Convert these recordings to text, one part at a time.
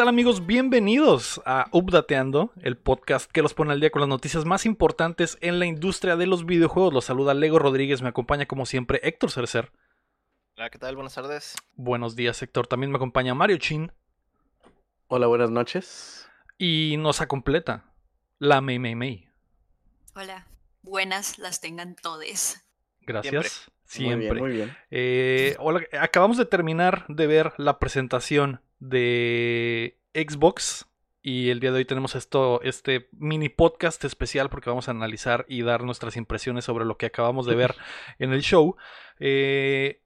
¿Qué tal amigos? Bienvenidos a Updateando, el podcast que los pone al día con las noticias más importantes en la industria de los videojuegos. Los saluda Lego Rodríguez, me acompaña como siempre Héctor Cercer. Hola, ¿qué tal? Buenas tardes. Buenos días Héctor, también me acompaña Mario Chin. Hola, buenas noches. Y nos completa la Mei Mei Mei. Hola, buenas las tengan todes. Gracias. Siempre. Muy bien, muy bien. Eh, hola, acabamos de terminar de ver la presentación de Xbox. Y el día de hoy tenemos esto, este mini podcast especial porque vamos a analizar y dar nuestras impresiones sobre lo que acabamos de ver en el show. Eh,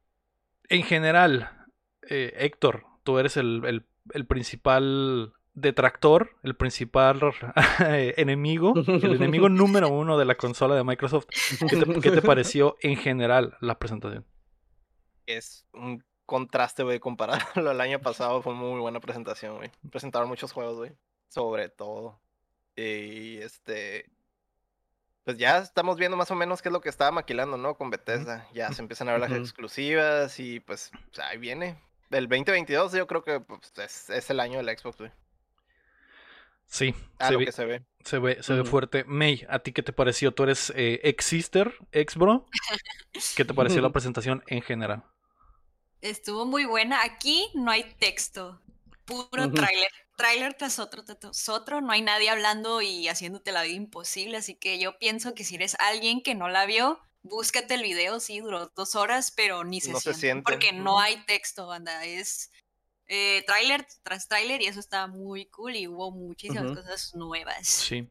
en general, eh, Héctor, tú eres el, el, principal detractor, el principal enemigo, el enemigo número uno de la consola de Microsoft. ¿Qué te, ¿Qué te, pareció en general la presentación? Es un contraste, güey, compararlo al año pasado, fue muy buena presentación, güey. Presentaron muchos juegos, güey, sobre todo. Y este, pues ya estamos viendo más o menos qué es lo que estaba maquilando, ¿no? Con Bethesda. Ya se empiezan a ver las exclusivas y pues ahí viene. El 2022 yo creo que pues, es, es, el año del Xbox, güey. Sí, a lo que se ve. Se ve, se ve fuerte. May, ¿a ti qué te pareció? Tú eres eh, ex-sister, ex-bro. ¿Qué te pareció la presentación en general? Estuvo muy buena. Aquí no hay texto, puro tráiler. Tráiler tras otro, tras otro. No hay nadie hablando y haciéndote la vida imposible. Así que yo pienso que si eres alguien que no la vio, búscate el video. Sí, duró dos horas, pero ni se, no siente, se siente. Porque no hay texto, banda. Es eh, tráiler tras tráiler y eso está muy cool y hubo muchísimas cosas nuevas. Sí.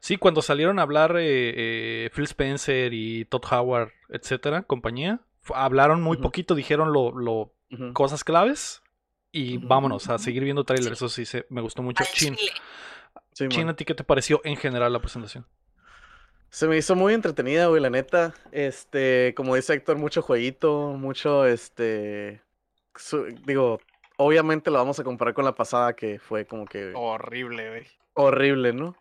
Sí, cuando salieron a hablar eh, eh, Phil Spencer y Todd Howard, etcétera, compañía, hablaron muy poquito, dijeron lo, lo cosas claves y vámonos a seguir viendo trailers. Eso sí, se, me gustó mucho. Chin, sí, Chin, ¿a ti qué te pareció en general la presentación? Se me hizo muy entretenida, güey, la neta. Este, como dice Héctor, mucho jueguito, mucho, este, digo, obviamente lo vamos a comparar con la pasada que fue como que... Horrible, güey. Horrible, ¿no?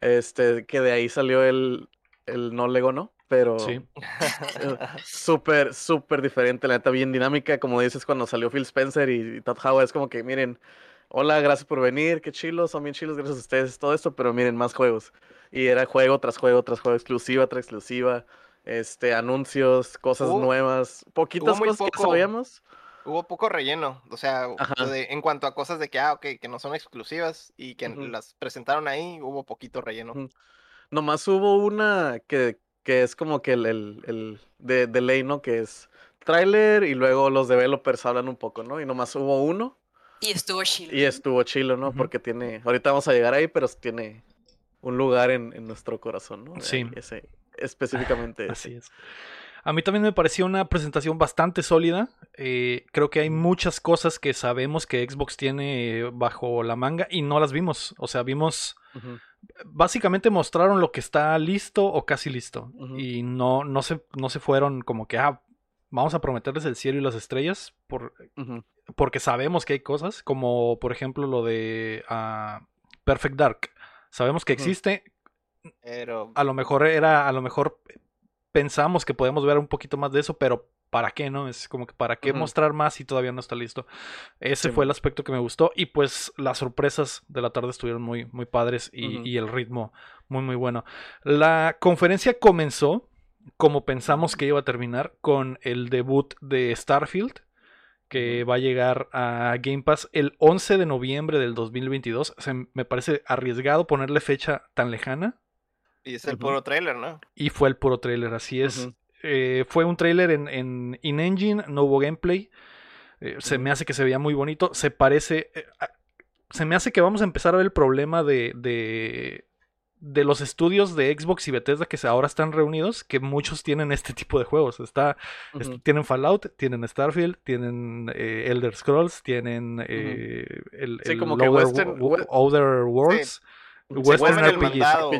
Este, que de ahí salió el, el no Lego, ¿no? Pero sí. súper, súper diferente, la neta, bien dinámica, como dices cuando salió Phil Spencer y, Todd Howard, es como que, miren, hola, gracias por venir, qué chilos, son bien chilos, gracias a ustedes, todo esto, pero miren, más juegos. Y era juego tras juego tras juego, exclusiva tras exclusiva, este, anuncios, cosas nuevas, poquitas cosas que sabíamos. Hubo poco relleno, o sea, en cuanto a cosas de que, ah, ok, que no son exclusivas y que las presentaron ahí, hubo poquito relleno. Nomás hubo una que, que es como que el, el, de, de, ley, ¿no? Que es tráiler y luego los developers hablan un poco, ¿no? Y nomás hubo uno. Y estuvo chilo. Y estuvo chilo, ¿no? Porque tiene, ahorita vamos a llegar ahí, pero tiene un lugar en, en nuestro corazón, ¿no? Sí. Ese, específicamente. Así es. A mí también me pareció una presentación bastante sólida. Eh, creo que hay muchas cosas que sabemos que Xbox tiene bajo la manga y no las vimos. O sea, vimos... Básicamente mostraron lo que está listo o casi listo. Y no, no, se, no se fueron como que, ah, vamos a prometerles el cielo y las estrellas. Por, Porque sabemos que hay cosas, como por ejemplo lo de uh, Perfect Dark. Sabemos que existe. Pero... A lo mejor era, a lo mejor pensamos que podemos ver un poquito más de eso, pero ¿para qué, no? Es como que ¿para qué mostrar más si todavía no está listo? Ese fue el aspecto que me gustó y pues las sorpresas de la tarde estuvieron muy, muy padres y, el ritmo muy, muy bueno. La conferencia comenzó como pensamos que iba a terminar con el debut de Starfield que va a llegar a Game Pass el 11 de noviembre del 2022. me parece arriesgado ponerle fecha tan lejana, y es el puro trailer, ¿no? Y fue el puro trailer, así es. Eh, fue un trailer en, en in-engine, no hubo gameplay. Eh, se me hace que se veía muy bonito. Se parece. Eh, se me hace que vamos a empezar a ver el problema de, de, de, los estudios de Xbox y Bethesda que ahora están reunidos, que muchos tienen este tipo de juegos. Está, tienen Fallout, tienen Starfield, tienen Elder Scrolls, tienen el, sí, como que Western, Other Worlds. Western el mandado,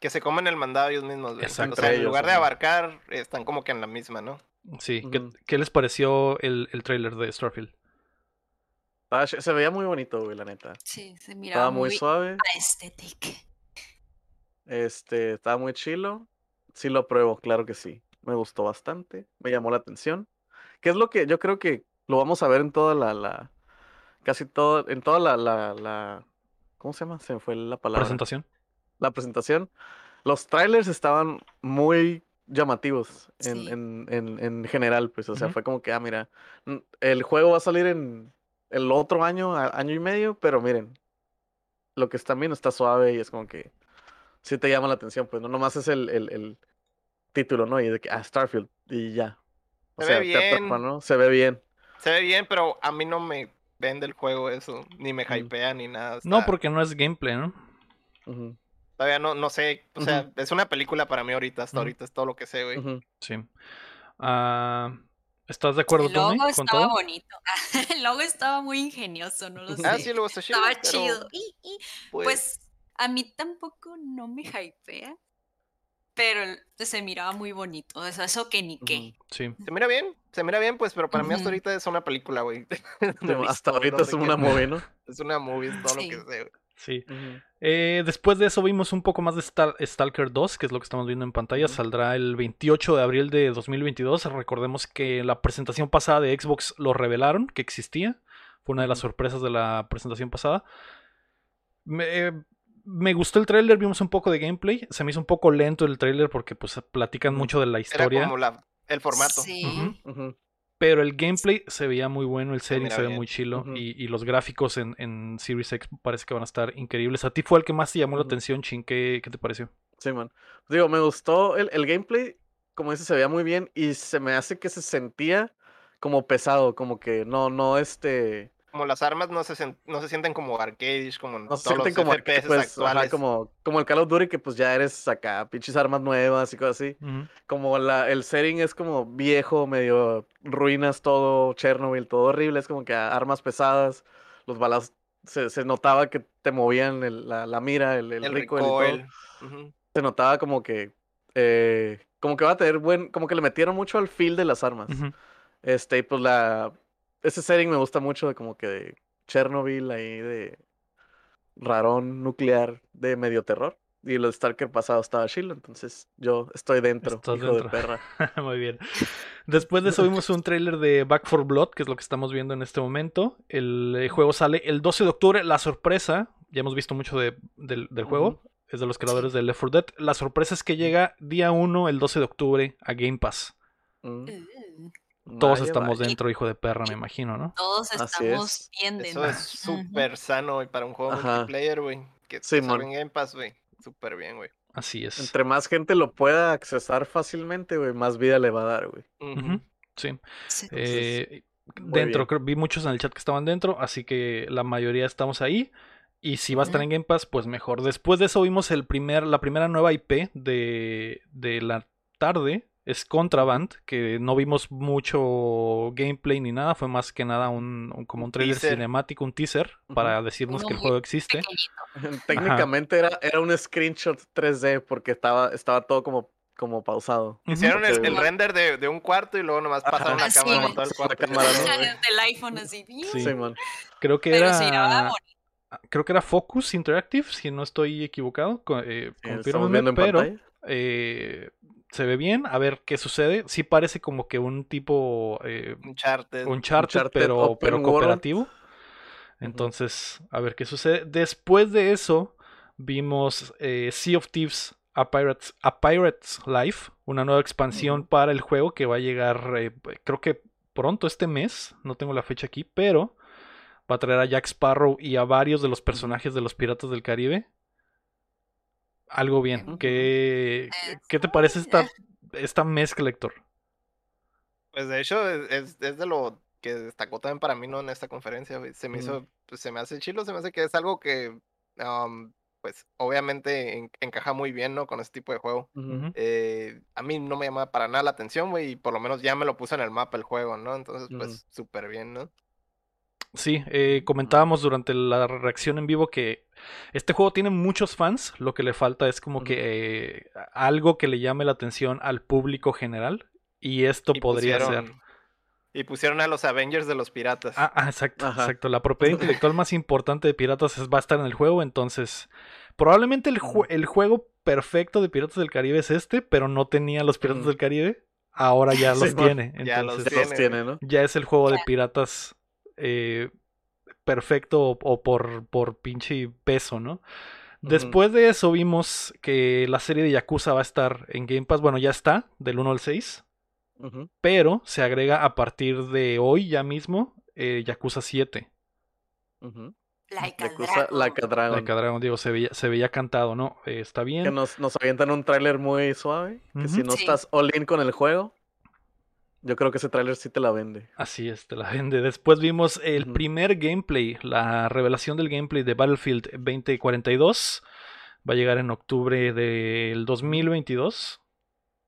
Que se comen el mandado ellos mismos. O sea, en lugar de abarcar, están como que en la misma, ¿no? Sí. ¿Qué, les pareció el, el trailer de Starfield? Ah, se veía muy bonito, güey, la neta. Sí, se miraba muy, suave. Aesthetic. Este, estaba muy chilo. Sí lo pruebo, claro que sí. Me gustó bastante. Me llamó la atención. ¿Qué es lo que yo creo que lo vamos a ver en toda la, la casi todo, en toda la, la, la ¿cómo se llama? Se me fue la palabra. Presentación. La presentación. Los trailers estaban muy llamativos en, Sí. en, en, en general, pues, o sea, Ujú. fue como que, ah, mira, el juego va a salir en el otro año, a- año y medio, pero miren, lo que están viendo está suave y es como que sí te llama la atención, pues, no nomás es el, el, el título, ¿no? Y de que, ah, Starfield, y ya. O Se sea, ve te atrapa, bien. ¿no? Se ve bien. Se ve bien, pero a mí no me vende el juego eso. Ni me hypea ni nada. No, porque no es gameplay, ¿no? Todavía no, no sé. O sea, es una película para mí ahorita. Hasta ahorita es todo lo que sé, güey. Sí. Ah, ¿Estás de acuerdo, El logo con estaba todo? bonito. el logo estaba muy ingenioso, no lo sé. Ah, sí, luego está chido. estaba pero, chido. Y, y, Pues, pues a mí tampoco no me hypea, pero se miraba muy bonito. O sea, eso que ni qué. Sí. se mira bien. Se mira bien, pues, pero para mí hasta ahorita es una película, güey. No hasta visto, ahorita no es una movie, ¿no? Es una movie, es todo Sí. lo que sé, güey. Sí. Eh, después de eso vimos un poco más de Stal- Stalker 2, que es lo que estamos viendo en pantalla. Saldrá el 28 de abril de 2022. Recordemos que la presentación pasada de Xbox lo revelaron, que existía. Fue una de las sorpresas de la presentación pasada. Me, eh, me gustó el tráiler, vimos un poco de gameplay. Se me hizo un poco lento el tráiler porque pues platican mucho de la Era historia. como la, el formato. Sí. Pero el gameplay se veía muy bueno, el setting mira se ve muy chilo y, y los gráficos en, en Series X parece que van a estar increíbles. ¿A ti fue el que más te llamó la atención, Chin? ¿Qué, qué te pareció? Sí, man. Digo, me gustó el, el gameplay, como dices, se veía muy bien y se me hace que se sentía como pesado, como que no, no, este, Como las armas no se, no se sienten como arcades, como no se todos los sienten como, FPS pues, ajá, actuales. como, como el Call of Duty que pues ya eres acá, pinches armas nuevas y cosas así. Como la, el setting es como viejo, medio ruinas todo, Chernobyl, todo horrible, es como que armas pesadas, los balas, se, se notaba que te movían el- la, la mira, el, el el recoil y todo. recoil. Ujú. se notaba como que eh, como que va a tener buen como que le metieron mucho al feel de las armas Ujú. este y pues la ese setting me gusta mucho de como que de Chernobyl ahí de rarón nuclear de medio terror y lo de Stalker pasado estaba chill entonces yo estoy dentro Estás hijo dentro. de perra Muy bien. Después de eso vimos un tráiler de Back for Blood, que es lo que estamos viendo en este momento. El eh, juego sale el 12 de octubre. La sorpresa, ya hemos visto mucho de- del, del juego, es de los creadores de Left 4 Dead. La sorpresa es que llega día 1, el 12 de octubre, a Game Pass. Uh, Todos vaya, estamos vaya. dentro, hijo de perra, me imagino, ¿no? todos Así estamos es. bien Eso dentro. es súper sano, güey, para un juego Ajá. multiplayer, güey. Que salga en Game Pass, güey. Súper bien, güey. Así es. entre más gente lo pueda accesar fácilmente güey más vida le va a dar güey Sí. Sí. Eh, dentro, creo- vi muchos en el chat que estaban dentro, así que la mayoría estamos ahí. Y si va a estar en Game Pass, pues mejor. Después de eso vimos el primer, la primera nueva IP de, de la tarde. Es Contraband, que no vimos mucho gameplay ni nada. Fue más que nada un, un- como un trailer teaser. cinemático, un teaser, para decirnos Uno que el juego existe. Técnicamente era era un screenshot 3D porque estaba estaba todo como como pausado. Hicieron el, Porque- el render de, de un cuarto y luego nomás pasaron la Ah, sí, cámara todo el cuarto. cámara. Del iPhone así. Sí. Sí, man. Creo que Pero era. bonito. creo que era Focus Interactive, si no estoy equivocado. eh, Sí, en pero pantalla. eh, se ve bien. A ver qué sucede. Sí parece como que un tipo eh, Uncharted. Uncharted, Uncharted pero, pero World. cooperativo. Entonces, a ver qué sucede. Después de eso, vimos eh, Sea of Thieves a Pirates, a Pirates Life, una nueva expansión para el juego que va a llegar, eh, creo que pronto este mes, no tengo la fecha aquí, pero va a traer a Jack Sparrow y a varios de los personajes de los Piratas del Caribe. Algo bien. ¿Qué, Eh, ¿qué te parece esta, esta mezcla, Héctor? Pues de hecho, es, es- de lo que destacó también para mí, ¿no? En esta conferencia. Se me Ujú. hizo, pues se me hace chilo, se me hace que es algo que, am, pues obviamente en- encaja muy bien, ¿no? Con este tipo de juego. Eh, a mí no me llama para nada la atención, güey, y por lo menos ya me lo puso en el mapa el juego, ¿no? Entonces, Ujú. pues súper bien, ¿no? Sí, eh, comentábamos durante la reacción en vivo que este juego tiene muchos fans, lo que le falta es como que eh, algo que le llame la atención al público general y esto Y podría ser. Y pusieron a los Avengers de los piratas. Ah, ah, exacto, Ajá. exacto. La propiedad intelectual más importante de Piratas es- va a estar en el juego, entonces probablemente el, jue- el juego perfecto de Piratas del Caribe es este, pero no tenía los Piratas del Caribe, ahora ya los Sí, tiene. Ya los Entonces Ya los tiene, tiene, ¿no? ya es el juego de piratas eh, perfecto o, o por, por pinche peso, ¿no? Después de eso vimos que la serie de Yakuza va a estar en Game Pass. Bueno, ya está, del 1 al 6. Ujú. Pero se agrega a partir de hoy ya mismo eh, Yakuza 7. Ujú. Like a Yakuza Dragon. Like a Dragon. Like a Dragon, digo, se veía, se veía cantado, ¿no? Eh, está bien. Que nos, nos avientan un tráiler muy suave. Que si no Sí. estás all in con el juego, yo creo que ese tráiler sí te la vende. Así es, te la vende. Después vimos el primer gameplay, la revelación del gameplay de Battlefield 2042. Va a llegar en octubre del 2022.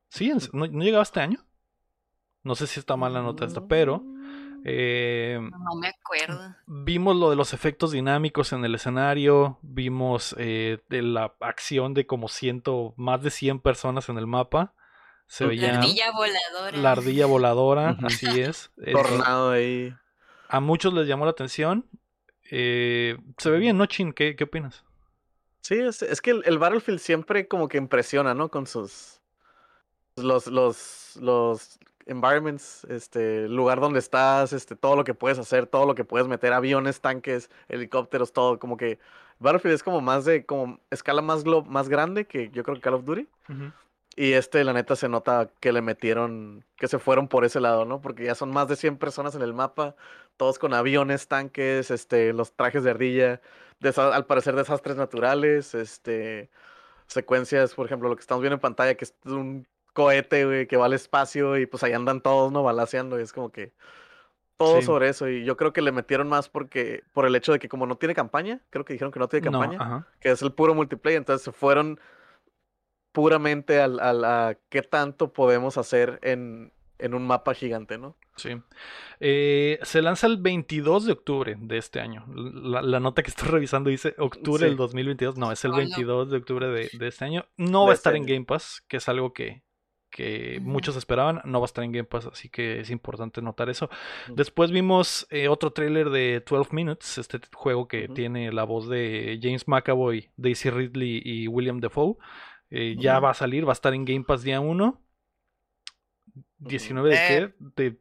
Sí, ¿no, no llegaba este año? No sé si está mal la nota esta, pero eh, No me acuerdo. vimos lo de los efectos dinámicos en el escenario, vimos eh, de la acción de como ciento, más de 100 personas en el mapa. Se La veía La ardilla voladora. la ardilla voladora, así es. Tornado ahí. a muchos les llamó la atención. Eh, se ve bien, ¿no, Chin? ¿Qué, qué opinas? Sí, es, es que el, el Battlefield siempre como que impresiona, ¿no? Con sus los los los environments, este lugar donde estás, este todo lo que puedes hacer, todo lo que puedes meter, aviones, tanques, helicópteros, todo, como que Battlefield es como más de como escala más glo- más grande que yo creo que Call of Duty. Y este, la neta, se nota que le metieron, que se fueron por ese lado, ¿no? Porque ya son más de 100 personas en el mapa, todos con aviones, tanques, este, los trajes de ardilla, al parecer desastres naturales, este, secuencias, por ejemplo, lo que estamos viendo en pantalla, que es un cohete, güey, que va al espacio y pues ahí andan todos, ¿no? Balaseando, y es como que todo Sí. sobre eso. Y yo creo que le metieron más porque, por el hecho de que como no tiene campaña, creo que dijeron que no tiene campaña que es el puro multiplayer. Entonces se fueron puramente al, al- a qué tanto podemos hacer en, en un mapa gigante, ¿no? Sí. Eh, se lanza el 22 de octubre de este año. La, la nota que estoy revisando dice octubre Sí. del 2022. No, es el Hola. 22 de octubre de, de este año. No De va a este estar en. Game Pass, que es algo que, que muchos esperaban. No va a estar en Game Pass, así que es importante notar eso. Después vimos eh, otro tráiler de 12 Minutes, este juego que tiene la voz de James McAvoy, Daisy Ridley y William Defoe. Eh, ya va a salir, va a estar en Game Pass día 1. 19 de Eh. qué? De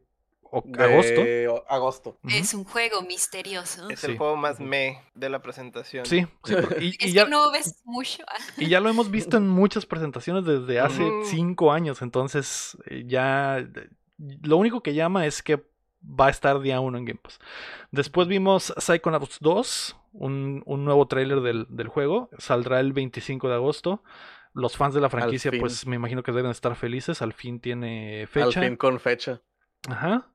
o- agosto. De agosto. Es un juego misterioso. Es Sí. el juego más me de la presentación. Sí, sí, y, y Es ya, que no ves mucho. y ya lo hemos visto en muchas presentaciones desde hace Ujú. cinco años, entonces eh, ya lo único que llama es que va a estar día uno en Game Pass. Después vimos Psychonauts 2, un, un nuevo tráiler del, del juego, saldrá el 25 de agosto. Los fans de la franquicia, pues me imagino que deben estar felices, al fin tiene Al fecha. fin con fecha. Ajá.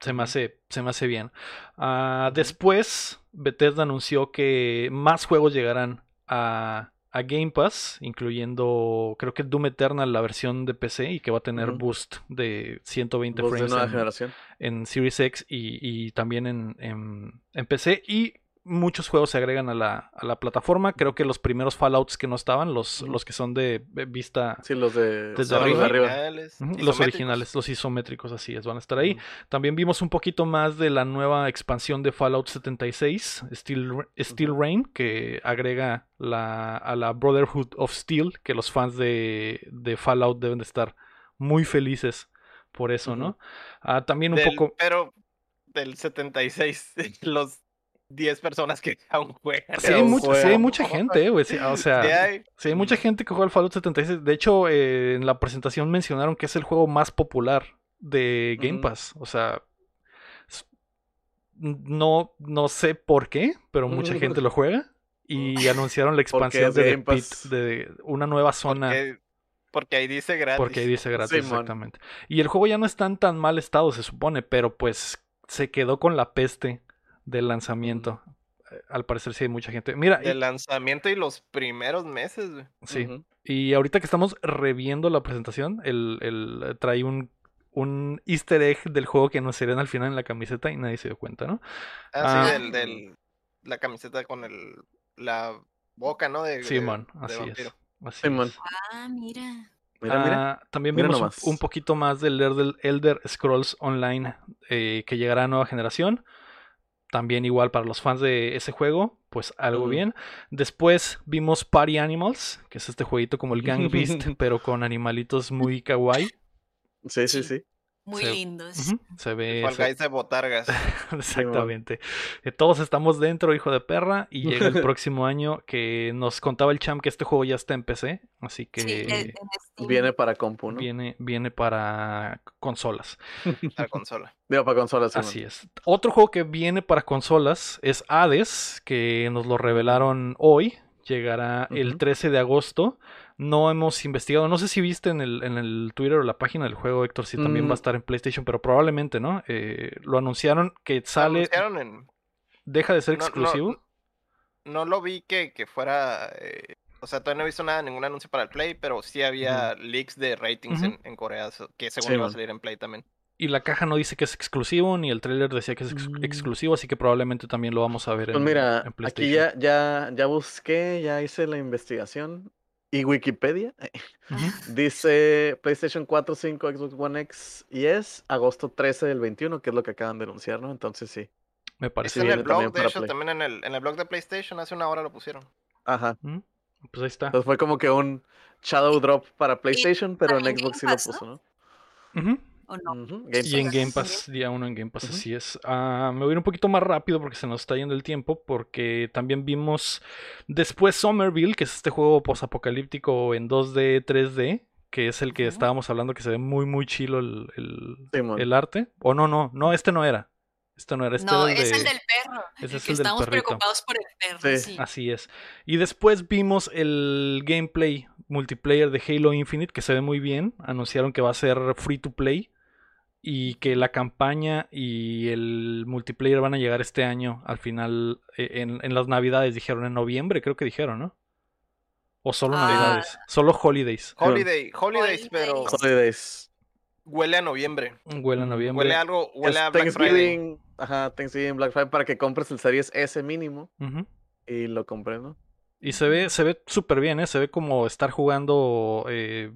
Se me hace, se me hace bien. Ah. Después, Bethesda anunció que más juegos llegarán a, a Game Pass, incluyendo, creo que Doom Eternal, la versión de PC, y que va a tener boost de 120 Voz de frames nueva en, generación. en Series X y, y también en, en- en PC. Y muchos juegos se agregan a la, a la plataforma. Creo que los primeros Fallouts que no estaban, los, los que son de vista Sí, los de, Desde los arriba. Originales, Los isométricos. originales, los isométricos, así es, van a estar ahí. También vimos un poquito más de la nueva expansión de Fallout 76, Steel, Steel Rain, que agrega la, a la Brotherhood of Steel, que los fans de, de Fallout deben de estar muy felices por eso, ¿no? Ah, también un Del- poco... Pero del 76, los 10 personas que aún juegan. Sí hay, un mucha, sí hay juego. mucha gente, eh, güey. sí, o sea, Sí hay. sí hay mucha gente que juega al Fallout 76. De hecho, eh, en la presentación mencionaron que es el juego más popular de Game. Pass. O sea, no, no sé por qué, pero mucha gente lo juega. Y anunciaron la expansión de, The Game Pass. Pit, de una nueva zona. Porque, porque ahí dice gratis. Porque ahí dice gratis, exactamente. Y el juego ya no está en tan mal estado, se supone, pero pues se quedó con la peste del lanzamiento. Eh, Al parecer sí hay mucha gente. Mira, y- El lanzamiento y los primeros meses, güey. sí. Y ahorita que estamos reviendo la presentación, el, el- eh, trae un, un easter egg del juego que anunciarían al final en la camiseta y nadie se dio cuenta, ¿no? Ah, Ah. sí, del, del- la camiseta con el, la boca, ¿no? De, Simón, de así es. Así Simón. es. Ah, mira. Mira, mira. Ah, también Mira vimos un- poquito más del Elder, Elder Scrolls Online eh, que llegará a nueva generación. También igual para los fans de ese juego, pues algo bien. Después vimos Party Animals, que es este jueguito como el Gang Beast, pero con animalitos muy kawaii. Sí, sí, sí. Muy Se- lindos. Se ve. Fall se- Guys de botargas. Exactamente. Eh, Todos estamos dentro, hijo de perra, y llega el próximo año que nos contaba el champ que este juego ya está en PC, así que Sí. Viene para compu, ¿no? viene, viene para consolas. La consola. Digo, para consolas. sí, Así es. Otro juego que viene para consolas es Hades, que nos lo revelaron hoy. Llegará el Ujú. 13 de agosto. No hemos investigado. No sé si viste en el, en el Twitter o la página del juego, Héctor, si también va a Mm. estar en PlayStation, pero probablemente, ¿no? Eh, lo anunciaron que sale, Anunciaron en- deja de ser no- exclusivo. No lo vi que, que fuera. eh, o sea, todavía no he visto nada, ningún anuncio para el Play, pero sí había leaks de ratings en, en Corea, que según Sí, iba a salir en Play también. Y la caja no dice que es exclusivo, ni el trailer decía que es ex- Mm. exclusivo, así que probablemente también lo vamos a ver Pues en, mira, en aquí PlayStation. ya, ya, ya busqué, ya hice la investigación. Y Wikipedia dice PlayStation 4, 5, Xbox One X y es agosto 13 del 21, que es lo que acaban de anunciar, ¿no? Entonces sí. Me parece Sí, en el blog, también de para hecho, Play. también en el, en el blog de PlayStation hace una hora lo pusieron. Ajá. Ujú. Pues ahí está. Entonces fue como que un Shadow Drop para PlayStation, pero en Xbox sí lo puso, ¿no? Ujú. ¿O no? Ujú, Game Y en. Game Pass, día uno en Game Pass, así es. Ah, me voy a ir un poquito más rápido porque se nos está yendo el tiempo, porque también vimos después Somerville, que es este juego posapocalíptico en 2D, 3D, que es el que estábamos hablando que se ve muy, muy chilo el, el- arte. O no, no, no, este no era. Este no era, este no, era el es de... el del perro. ese el es que el del estamos preocupados por el perro. Sí. Sí. Así es. Y después vimos el gameplay multiplayer de Halo Infinite, que se ve muy bien. Anunciaron que va a ser free to play y que la campaña y el multiplayer van a llegar este año al final, eh, en, en las navidades, dijeron en noviembre, creo que dijeron, ¿no? O solo Ah. navidades, solo holidays. Holiday, Holidays, pero Holidays. Huele a noviembre. Huele a noviembre. Huele a algo, huele Es a Black Friday. Ajá, Thanksgiving, Black Friday, para que compres el Series S mínimo y lo compres, ¿no? Y se ve, se ve súper bien, ¿eh? Se ve como estar jugando eh,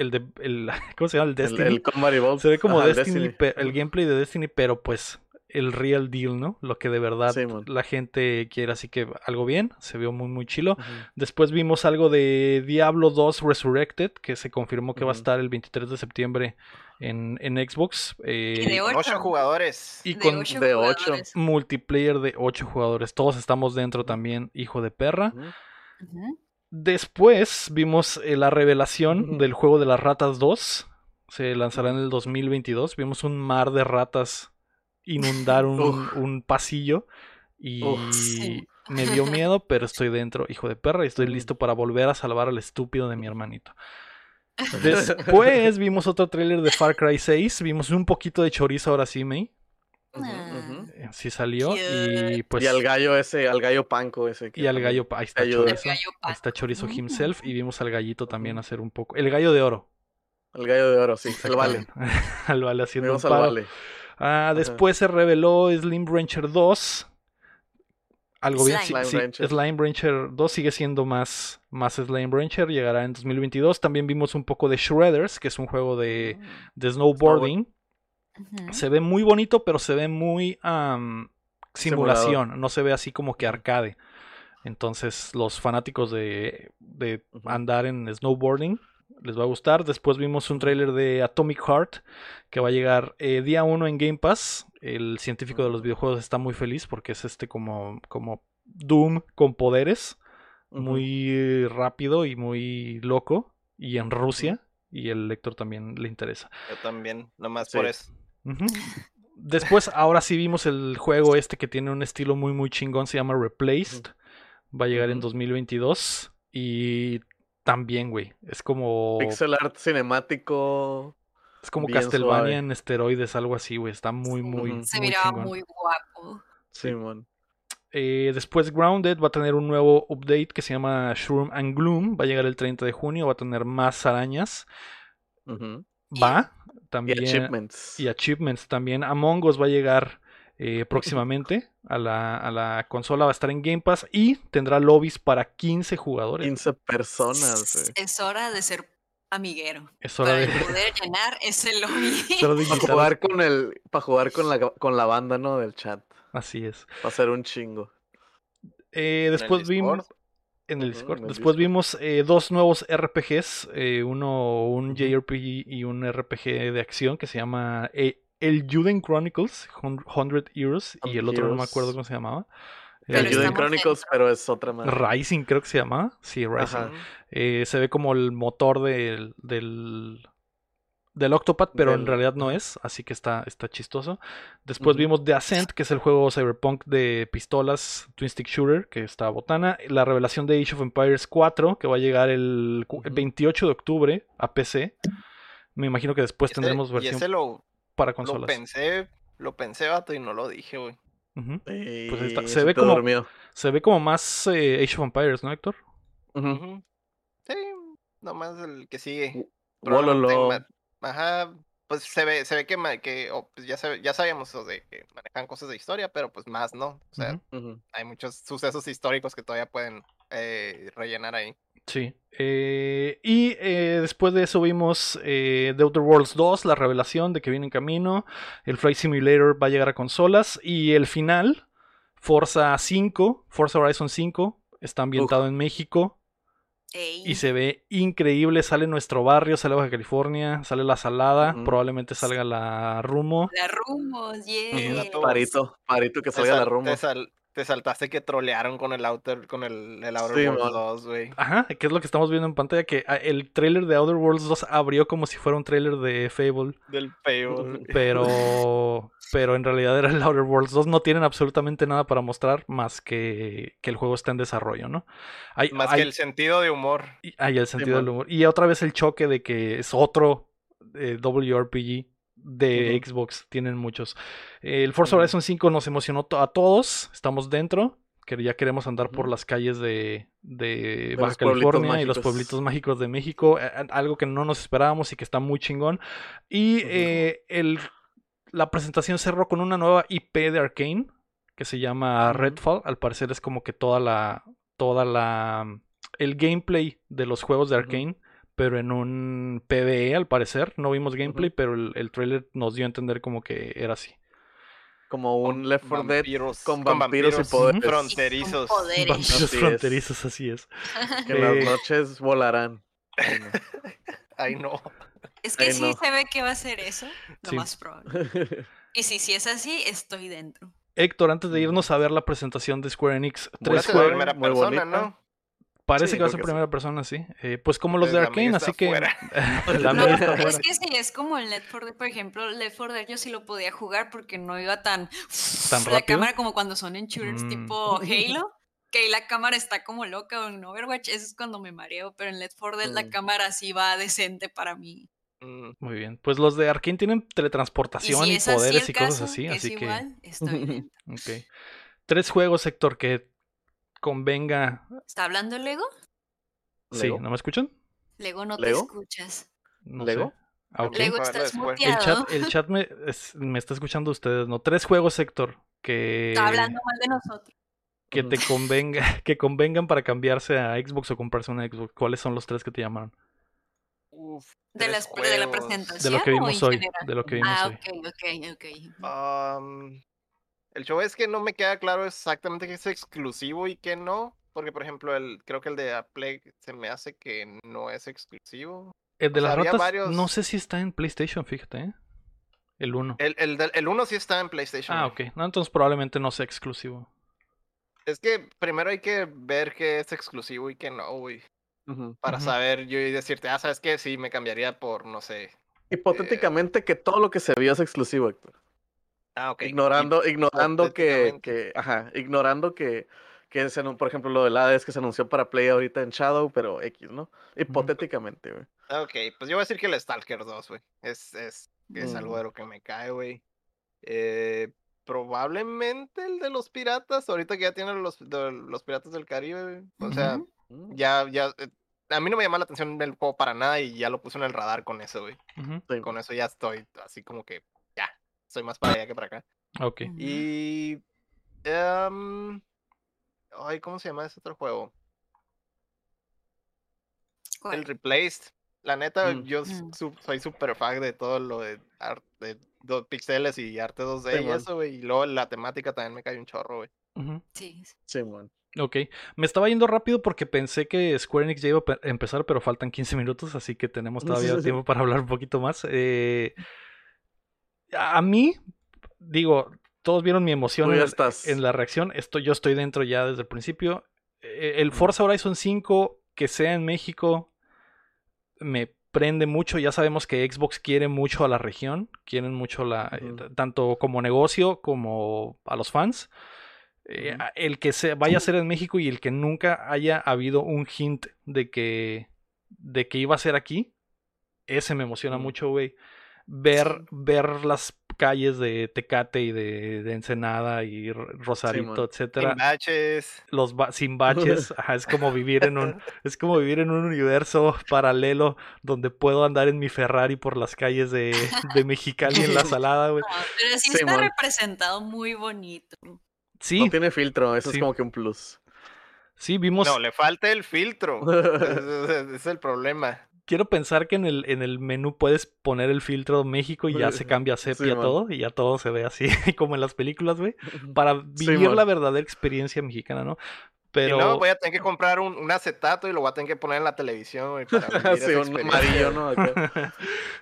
el de... El, ¿Cómo se llama? El El, Destiny. el Combat Evolved. Se ve como ajá, el Destiny, Destiny. pe- el gameplay de Destiny, pero pues el real deal, ¿no? Lo que de verdad Sí, la gente quiere, así que algo bien, se vio muy muy chilo. Después vimos algo de Diablo 2 Resurrected, que se confirmó que va a estar el 23 de septiembre en, en Xbox. eh, Y de ocho. Ocho jugadores. y De con de ocho. jugadores. multiplayer de 8 jugadores. Todos estamos dentro también, hijo de perra. Ujú. Después vimos eh, la revelación del juego de las ratas 2. Se lanzará en el 2022. Vimos un mar de ratas inundar un, pasillo. Y. Sí. me dio miedo, pero estoy dentro, hijo de perra, y estoy listo para volver a salvar al estúpido de mi hermanito. Después vimos otro tráiler de Far Cry 6. Vimos un poquito de chorizo ahora sí, May. Ujú, Ah. ujú. Eh, Sí salió. Y pues. y al gallo ese, al gallo panco ese. que y al gallo. Ahí está chorizo. El gallo Ahí está chorizo Mm. himself. Y vimos al gallito también hacer un poco. El gallo de oro. El gallo de oro, sí. El vale. al vale haciendo un Vimos al paro. vale. Ah, después se reveló Slim Rancher 2. Algo bien. Slime. sí, Slime sí, Rancher. Slime Rancher 2 sigue siendo más, más Slime Rancher. Llegará en 2022. También vimos un poco de Shredders, que es un juego de, de snowboarding. Se ve muy bonito, pero se ve muy Simulador. simulación. No se ve así como que arcade. Entonces, los fanáticos de, de andar en snowboarding les va a gustar. Después vimos un tráiler de Atomic Heart que va a llegar eh, día 1 en Game Pass. El científico de los videojuegos está muy feliz porque es este como, como Doom con poderes. Muy rápido y muy loco. Y en Rusia. Y el lector también le interesa. Yo también, nomás Sí. por eso. Después, ahora sí vimos el juego este que tiene un estilo muy, muy chingón. Se llama Replaced. Va a llegar en Ujú. 2022. Y también, güey. Es como. Pixel art cinemático. Es como Castlevania suave. en esteroides, algo así, güey. Está muy, muy. Se muy miraba chingón. muy guapo. Simón. Eh, después Grounded va a tener un nuevo update que se llama Shroom and Gloom. Va a llegar el 30 de junio. Va a tener más arañas. Ujú. Va. Y También. achievements. y achievements también. Among Us va a llegar eh, próximamente a la, a la consola, va a estar en Game Pass y tendrá lobbies para 15 jugadores. 15 personas. Es hora de ser amiguero. Es hora Para de, poder llenar ese lobby. es hora de Para jugar con el, para jugar con la, con la banda, ¿no? Del chat. Así es. Va a ser un chingo. Eh, después vimos. En el Discord. en el Después Discord. vimos eh, dos nuevos RPGs, eh, uno un JRPG y un RPG de acción que se llama eh, El Juden Chronicles, 100 Heroes, y el otro no me acuerdo cómo se llamaba. El Juden Chronicles, pero es otra más. Rising creo que se llamaba. Sí, Rising. Eh, se ve como el motor del, del, del Octopath, pero en realidad no es, así que está, está chistoso. Después vimos The Ascent, que es el juego cyberpunk de pistolas, Twin Stick Shooter, que está botana. La revelación de Age of Empires 4, que va a llegar el, cu- el Ujú. 28 de octubre a PC. Me imagino que después Ese- tendremos y versión ese lo, para lo consolas. pensé, lo pensé, vato, y no lo dije, güey. Y Pues ahí está. Se se ve como- dormido. Se ve como más eh, Age of Empires, ¿no, Héctor? Sí, nomás el que sigue. Wololo. Ajá, pues se ve, se ve que, que oh, pues ya, sabe- ya sabíamos o de que manejan cosas de historia, pero pues más no. O sea, hay muchos sucesos históricos que todavía pueden eh, rellenar ahí. Sí. Eh, y eh, después de eso vimos The Outer Worlds 2, la revelación de que viene en camino. El Flight Simulator va a llegar a consolas. Y el final, Forza 5, Forza Horizon 5, está ambientado en México. Ey. Y se ve increíble. Sale nuestro barrio, sale Baja California, sale la Salada, probablemente salga la Rumo. La rumos, yeah. Parito, parito que salga la te sal- te saltaste que trolearon con el Outer, con el, el Outer Sí, Worlds man. 2, güey. Ajá, que es lo que estamos viendo en pantalla, que ah, el trailer de Outer Worlds 2 abrió como si fuera un trailer de Fable. Del Fable. Pero, pero en realidad era el Outer Worlds 2. No tienen absolutamente nada para mostrar más que que el juego está en desarrollo, ¿no? Hay, Más hay- que el sentido de humor. hay el sentido del man. humor. Y otra vez el choque de que es otro eh, WRPG de. Xbox. Tienen muchos. El Forza. Horizon 5 nos emocionó a todos. Estamos dentro. Que ya queremos andar por las calles de, de De Baja California y los pueblitos mágicos de México. eh, eh, Algo que no nos esperábamos y que está muy chingón. Y eh, el, la presentación cerró con una nueva IP de Arkane que se llama. Redfall. Al parecer es como que toda la. toda la. el gameplay de los juegos de. Arkane. Pero en un PvE al parecer. No vimos gameplay, pero el, el trailer nos dio a entender como que era así. Como un Left 4 Dead vampiros- con con vampiros y poderes. fronterizos. Con poderes. Vampiros Así es. fronterizos, así es. Que las Eh, noches volarán. Ay, no. Ay, no. Es que Ay, sí no. se ve que va a ser eso, lo Sí. más probable. Y si, si es así, estoy dentro. Héctor, antes de irnos a ver la presentación de Square Enix, Voy a tres juegos, muy persona, bonita. ¿no? Parece Sí, que va a ser que sí. primera persona, sí. Eh, pues como los de Arkane, así que. la No, está es que sí, es como el Left 4 Dead, por ejemplo, Left 4 Dead yo sí lo podía jugar porque no iba tan... ¿Tan La rápido? cámara como cuando son en shooters Mm. tipo Halo, que ahí la cámara está como loca o en Overwatch, eso es cuando me mareo, pero en Left 4 Dead la Mm. cámara sí va decente para mí. Mm, Muy bien. Pues los de Arkane tienen Y teletransportación si y, poderes y cosas caso, así, es así que. igual, estoy. Ok. Tres juegos, Héctor, que convenga. ¿Está hablando Lego? Sí, ¿Lego? ¿no me escuchan? Lego no ¿Lego? te escuchas. No ¿Lego? sé. Ah. Lego estás después. El chat, el chat me, es- me está escuchando ustedes, ¿no? Tres juegos, Héctor, que, Está hablando mal de nosotros. que te convenga, que convengan para cambiarse a Xbox o comprarse una Xbox. ¿Cuáles son los tres que te llamaron? uf, ¿De, las, de la presentación? De lo que vimos hoy. general? De lo que vimos Ah, hoy. ok, ok, ok. Am, el show es que no me queda claro exactamente qué es exclusivo y qué no. Porque, por ejemplo, el, creo que el de Play se me hace que no es exclusivo. El de O sea, las ratas, varios- no sé si está en PlayStation, fíjate, ¿eh? El 1. El, el, el uno sí está en PlayStation. Ah, ok. No, entonces probablemente no sea exclusivo. Es que primero hay que ver qué es exclusivo y qué no, güey. Para saber yo y decirte, ah, ¿sabes qué? Sí, me cambiaría por, no sé. Hipotéticamente que todo lo que se vio es exclusivo, Héctor. Ah. Ignorando, ignorando que, ajá, ignorando que, que se, por ejemplo, lo del Hades que se anunció para Play ahorita en Shadow, pero X, ¿no? Hipotéticamente, güey. Ok, pues yo voy a decir que el Stalker 2, güey. Es, es, es algo Mm. de lo que me cae, güey. Eh, probablemente el de los piratas, ahorita que ya tienen los, de los piratas del Caribe, güey. O sea, Ujú. Mm, ya, ya. eh, A mí no me llama la atención el juego para nada y ya lo puse en el radar con eso, güey. Con eso ya estoy así como que, soy más para allá que para acá. Ok. Y. em, ay, ¿cómo se llama ese otro juego? ¿Cuál? El Replaced. La neta, Mm. yo Mm. su- soy super fan de todo lo de arte, de pixeles y arte 2D y eso, güey. Y luego la temática también me cae un chorro, güey. Ujú. Sí. Simón. Ok, me estaba yendo rápido porque pensé que Square Enix ya iba a empezar, pero faltan 15 minutos, así que tenemos todavía tiempo para hablar un poquito más. Eh, a mí, digo, todos vieron mi emoción en, la reacción. Esto, yo estoy dentro ya desde el principio. Eh, el Forza Horizon 5, que sea en México, me prende mucho. Ya sabemos que Xbox quiere mucho a la región, quieren mucho la, tanto como negocio como a los fans. Eh, el que se vaya a ser en México y el que nunca haya habido un hint de que, de que iba a ser aquí, ese me emociona mucho, güey. Ver, ver las calles de Tecate y de, Ensenada y Rosarito, etcétera. Sin baches. Los sin baches. es como vivir en un, es como vivir en un universo paralelo donde puedo andar en mi Ferrari por las calles de, de Mexicali en la salada, güey. pero sí está representado muy bonito. Sí. No tiene filtro, eso es como que un plus. Sí, vimos. No, le falta el filtro. Ese es el problema. Quiero pensar que en el, en el menú puedes poner el filtro México y ya se cambia a sepia todo y ya todo se ve así como en las películas, güey. Para vivir la verdadera experiencia mexicana, ¿no? Pero... Y voy a tener que comprar un, acetato y lo voy a tener que poner en la televisión, güey, para sí, un amarillo, ¿no?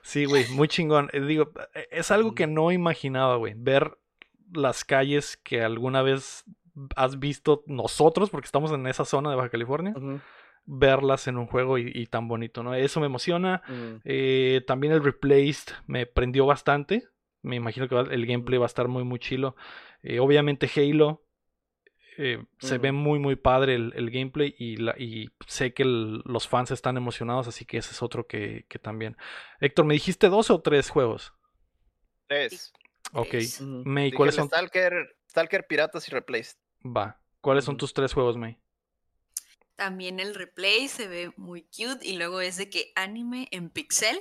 sí, güey, muy chingón. Eh, digo, e, es algo que no imaginaba, güey. Ver las calles que alguna vez has visto nosotros, porque estamos en esa zona de Baja California, verlas en un juego y, tan bonito, ¿no? Eso me emociona. Mm. Eh, también el Replaced me prendió bastante. Me imagino que el gameplay va a estar muy, muy chilo. Eh, obviamente Halo. Eh, se ve muy, muy padre el, gameplay y, la, y sé que los fans están emocionados, así que ese es otro que, que también. Héctor, ¿me dijiste dos o tres juegos? Tres. Ok. May, ¿cuáles son? Stalker, Stalker, Piratas y Replaced. Va. ¿Cuáles son tus tres juegos, May? También el replay se ve muy cute y luego es de que anime en pixel.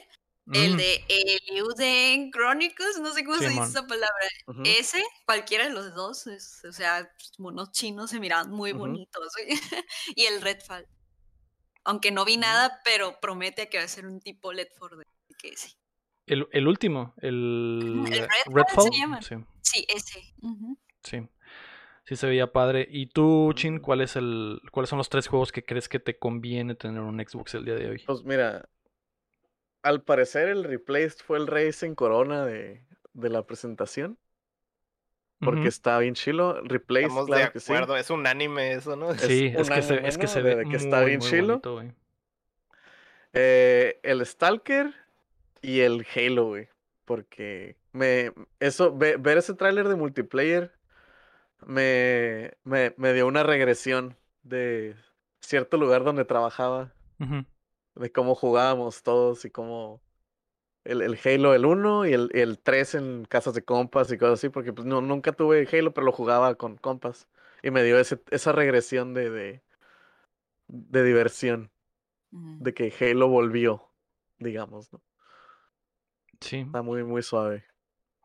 El mm. de Eluden Chronicles, no sé cómo se dice esa palabra. Ese, cualquiera de los dos, o sea, monos chinos se miran muy bonitos. y el Redfall. Aunque no vi nada, pero promete que va a ser un tipo Led for que sí. El, el último, el, Redfall. Sí. sí. ese. Sí. Sí se veía padre. ¿Y tú, Chin, cuál es el, cuáles son los tres juegos que crees que te conviene tener un Xbox el día de hoy? Pues mira, al parecer el Replaced fue el Racing Corona de, de la presentación. Porque está bien chilo. Replaced, Estamos claro de acuerdo. Es un anime eso, ¿no? Sí, es, que, se, es que se ve que está bien chilo. eh, el Stalker y el Halo, güey. Porque me. Eso, ver ese tráiler de multiplayer me, me, me, dio una regresión de cierto lugar donde trabajaba. De cómo jugábamos todos y cómo. El, el Halo, el 1 y el, el 3 en casas de compas y cosas así, porque pues no, nunca tuve Halo, pero lo jugaba con compas. Y me dio ese, esa regresión de, de, de diversión. De que Halo volvió, digamos, ¿no? Sí. Está muy, muy suave.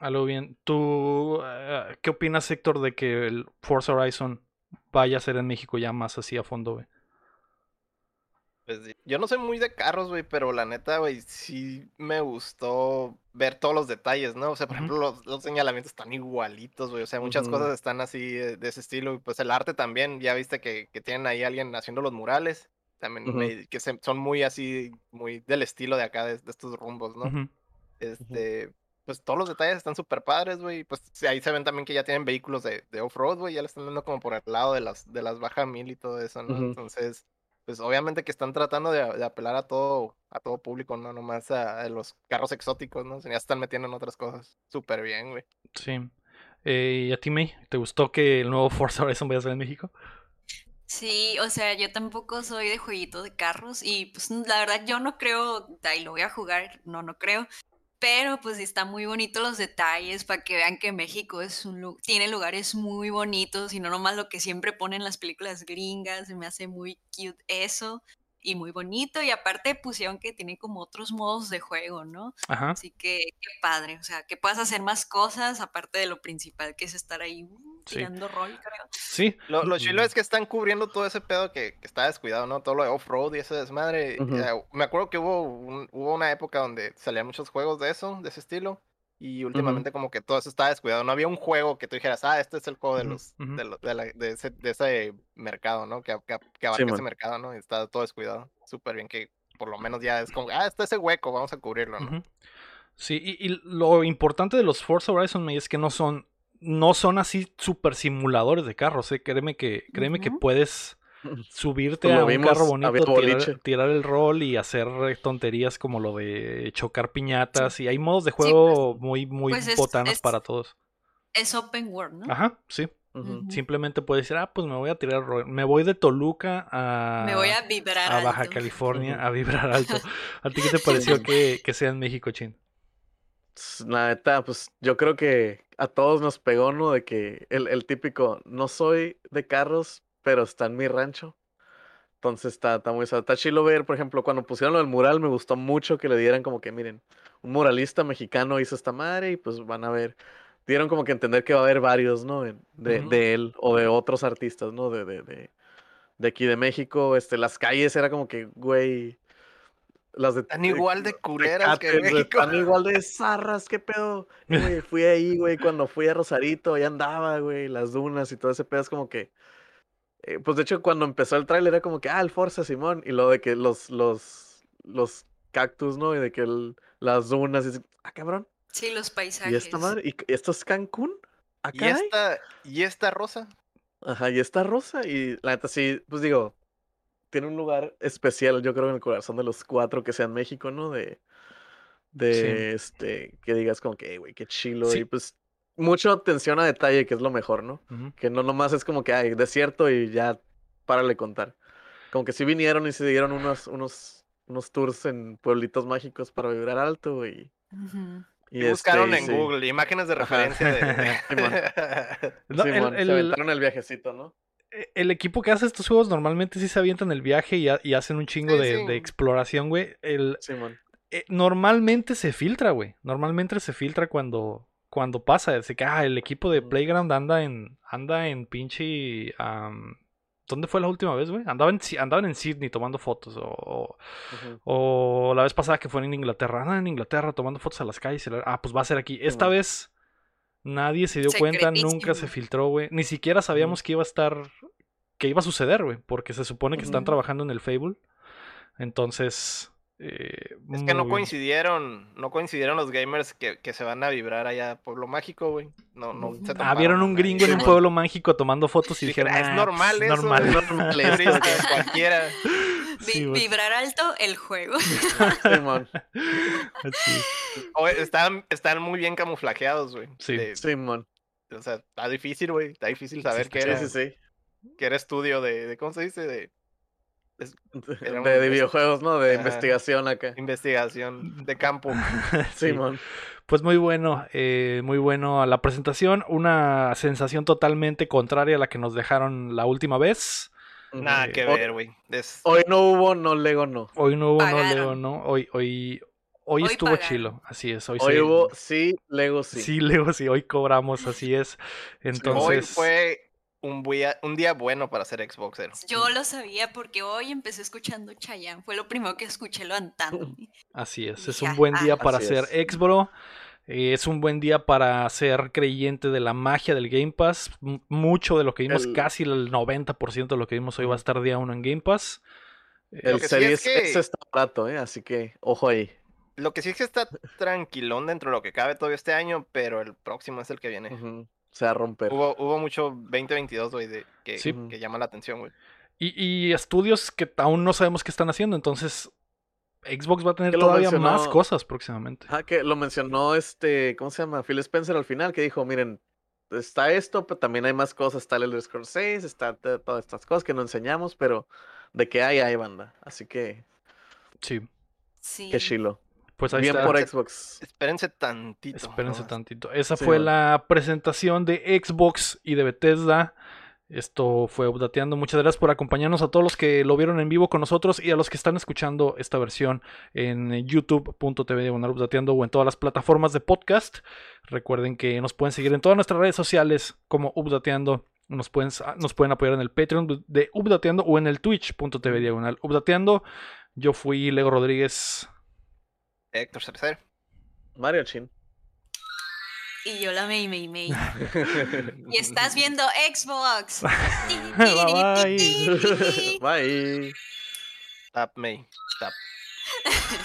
Algo bien. ¿Tú eh, qué opinas, Héctor, de que el Forza Horizon vaya a ser en México ya más así a fondo, güey? Pues yo no soy muy de carros, güey, pero la neta, güey, sí me gustó ver todos los detalles, ¿no? O sea, por ejemplo, los, señalamientos están igualitos, güey. O sea, muchas cosas están así de, ese estilo. Pues el arte también, ya viste que, que tienen ahí alguien haciendo los murales. También que son muy así, muy del estilo de acá, de, estos rumbos, ¿no? Este, pues todos los detalles están súper padres, güey. Pues ahí se ven también que ya tienen vehículos de, de off-road, güey. Ya le están dando como por el lado de las, de las baja mil y todo eso, ¿no? Entonces, pues obviamente que están tratando de, apelar a todo, a todo público, no nomás a, los carros exóticos, ¿no? Ya están metiendo en otras cosas. Súper bien, güey. Sí. Eh, ¿Y a ti, May? ¿Te gustó que el nuevo Forza Horizon vaya a ser en México? Sí, o sea, yo tampoco soy de jueguito de carros y pues la verdad yo no creo, ahí lo voy a jugar, no, no creo, pero pues está muy bonito los detalles para que vean que México es un tiene lugares muy bonitos y no nomás lo que siempre ponen las películas gringas, se me hace muy cute eso y muy bonito y aparte pusieron que tiene como otros modos de juego, ¿no? Así que qué padre, o sea, que puedas hacer más cosas aparte de lo principal que es estar ahí uh, tirando rol, creo. Sí. Lo, lo chilo es que están cubriendo todo ese pedo que, está descuidado, ¿no? Todo lo de off-road y ese desmadre. me acuerdo que hubo, hubo una época donde salían muchos juegos de eso, de ese estilo. Y últimamente como que todo eso estaba descuidado. No había un juego que tú dijeras, ah, este es el juego de los de, lo- de la- de ese, de ese mercado, ¿no? Que, que, que abarca ese mercado, ¿no? Y está todo descuidado. Súper bien que por lo menos ya es como, ah, está ese hueco, vamos a cubrirlo, ¿no? Sí, y, y lo importante de los Forza Horizon May, es que no son, no son así super simuladores de carros, ¿eh? Créeme que, créeme que puedes subirte Como a un vimos, carro bonito, tirar, tirar el rol y hacer eh, tonterías como lo de chocar piñatas. Y hay modos de juego muy, muy Pues es- botanas es- para todos. Es open world, ¿no? Ajá, sí. Simplemente puedes decir, ah, pues me voy a tirar el rol. Me voy de Toluca a, Me voy a vibrar a Baja alto. California a vibrar alto. ¿A ti qué te pareció que, que sea en México, Chin? La neta, pues yo creo que a todos nos pegó, ¿no? De que el, el típico, no soy de carros, pero está en mi rancho. Entonces está, está muy está chilo ver, por ejemplo, cuando pusieron lo del mural, me gustó mucho que le dieran como que, miren, un muralista mexicano hizo esta madre y pues van a ver, dieron como que entender que va a haber varios, ¿no? De, de él o de otros artistas, ¿no? De, de, de, de aquí de México, este, las calles era como que, güey, las de... Están igual de culeras que güey, México. Están igual de zarras, qué pedo. Y, güey, fui ahí, güey, cuando fui a Rosarito, ahí andaba, güey, las dunas y todo ese pedo es como que. eh, pues de hecho, cuando empezó el tráiler era como que, ah, el Forza Simón. Y lo de que los, los, los cactus, ¿no? Y de que el- las dunas, y ah, cabrón. Sí, los ¿Y paisajes. esta madre? ¿Y esto es Cancún? ¿Ah, Y esta, y esta rosa. Ajá, y esta rosa. Y la neta, sí, pues digo, tiene un lugar especial, yo creo, en el corazón de los cuatro que sean México, ¿no? De, de este, que digas como que, "Ey, güey, qué chilo. Sí. Y pues, mucha atención a detalle, que es lo mejor, ¿no? Ujú. Que no nomás es como que, ay, desierto y ya, párale contar. Como que sí vinieron y se dieron unos, unos, unos tours en pueblitos mágicos para vibrar alto y. Ujú. Y, Y buscaron este, en sí. Google imágenes de referencia Simón. de... No, el- Simón, el- se aventaron el viajecito, ¿no? E, el equipo que hace estos juegos normalmente sí se avientan el viaje y, ha- y hacen un chingo Sí, de, sí. de exploración, güey. El, Simón. eh, normalmente se filtra, güey. Normalmente se filtra cuando, cuando pasa. Así que, ah, el equipo de. Playground anda en, anda en pinche... ¿Dónde fue la última vez, güey? Andaban, andaban en Sydney tomando fotos. O, o- Ujú. o la vez pasada que fue en Inglaterra. Andan en Inglaterra tomando fotos a las calles. y la- Ah, pues va a ser aquí. Esta vez nadie se dio cuenta, nunca se filtró, güey. Ni siquiera sabíamos que iba a estar... Que iba a suceder, güey. Porque se supone que están trabajando en el Fable. Entonces... eh, Es que no coincidieron, no coincidieron los gamers que, que se van a vibrar allá a Pueblo Mágico, güey. No, no se Ah, vieron un gringo en un pueblo mágico tomando fotos y Dijeron, dijeron, "Ah, es "Ah, normal pues, eso, normal". es normal esto". Turista, cualquiera. Vi- Sí, güey. vibrar alto el juego. Simón. Sí, O- están, están muy bien camuflajeados, güey. Sí. De- Simón. O sea, está difícil, güey. Está difícil saber Sí, qué era, sí, sí. qué era estudio de, de- ¿cómo se dice? De un- De, de videojuegos, ¿no? De investigación acá. investigación de campo. Sí. Simón. Pues muy bueno, eh, muy bueno a la presentación. Una sensación totalmente contraria a la que nos dejaron la última vez. Nada que hoy- ver, güey. Es- Hoy no hubo, no Lego, no. Hoy no hubo, no. Leo, no. Hoy, hoy, hoy, Hoy estuvo chilo. Así es. Hoy, Hoy se- hubo, sí, Lego, sí. Sí, Leo, sí, hoy cobramos, así es. Hoy Entonces, fue un día, un día bueno para ser Xboxer. Yo lo sabía porque hoy empecé escuchando Chayanne. Fue lo primero que escuché levantándome. así es. Es un buen "Ah". día para Así ser. Xbro. Eh, es un buen día para ser creyente de la magia del Game Pass. M- mucho de lo que vimos, El- casi el 90% de lo que vimos hoy va a estar día uno en Game Pass. Eh, El sí es Series que- X está barato, ¿eh? Así que, ojo ahí. Lo que sí es que está tranquilón dentro de lo que cabe todavía este año, pero el próximo es el que viene. Ujú. Se va a romper. Hubo, hubo mucho 2022, güey, que, Sí. que llama la atención, güey. Y, y estudios que aún no sabemos qué están haciendo. Entonces, Xbox va a tener todavía mencionó- más cosas próximamente. Ajá, que lo mencionó este, ¿cómo se llama? Phil Spencer al final, que dijo, miren, está esto, pero también hay más cosas, está el Elder Scrolls 6, está todas estas cosas que no enseñamos, pero de que hay, hay banda. Así que, Sí. Sí. qué chilo. Pues ahí Bien está. por Xbox. Espérense tantito. Espérense nomás. tantito. Esa Sí, fue la presentación de Xbox y de Bethesda. Esto fue Updateando. Muchas gracias por acompañarnos a todos los que lo vieron en vivo con nosotros y a los que están escuchando esta versión en youtube.tv diagonal Updateando o en todas las plataformas de podcast. Recuerden que nos pueden seguir en todas nuestras redes sociales como Updateando. Nos pueden, nos pueden apoyar en el Patreon de Updateando o en el twitch.tv diagonal Updateando. Yo fui Lego Rodríguez. Héctor Cercer. Mario Chin. Y yo la May, May, May. y estás viendo Xbox. bye bye. Bye. Tap May. Tap.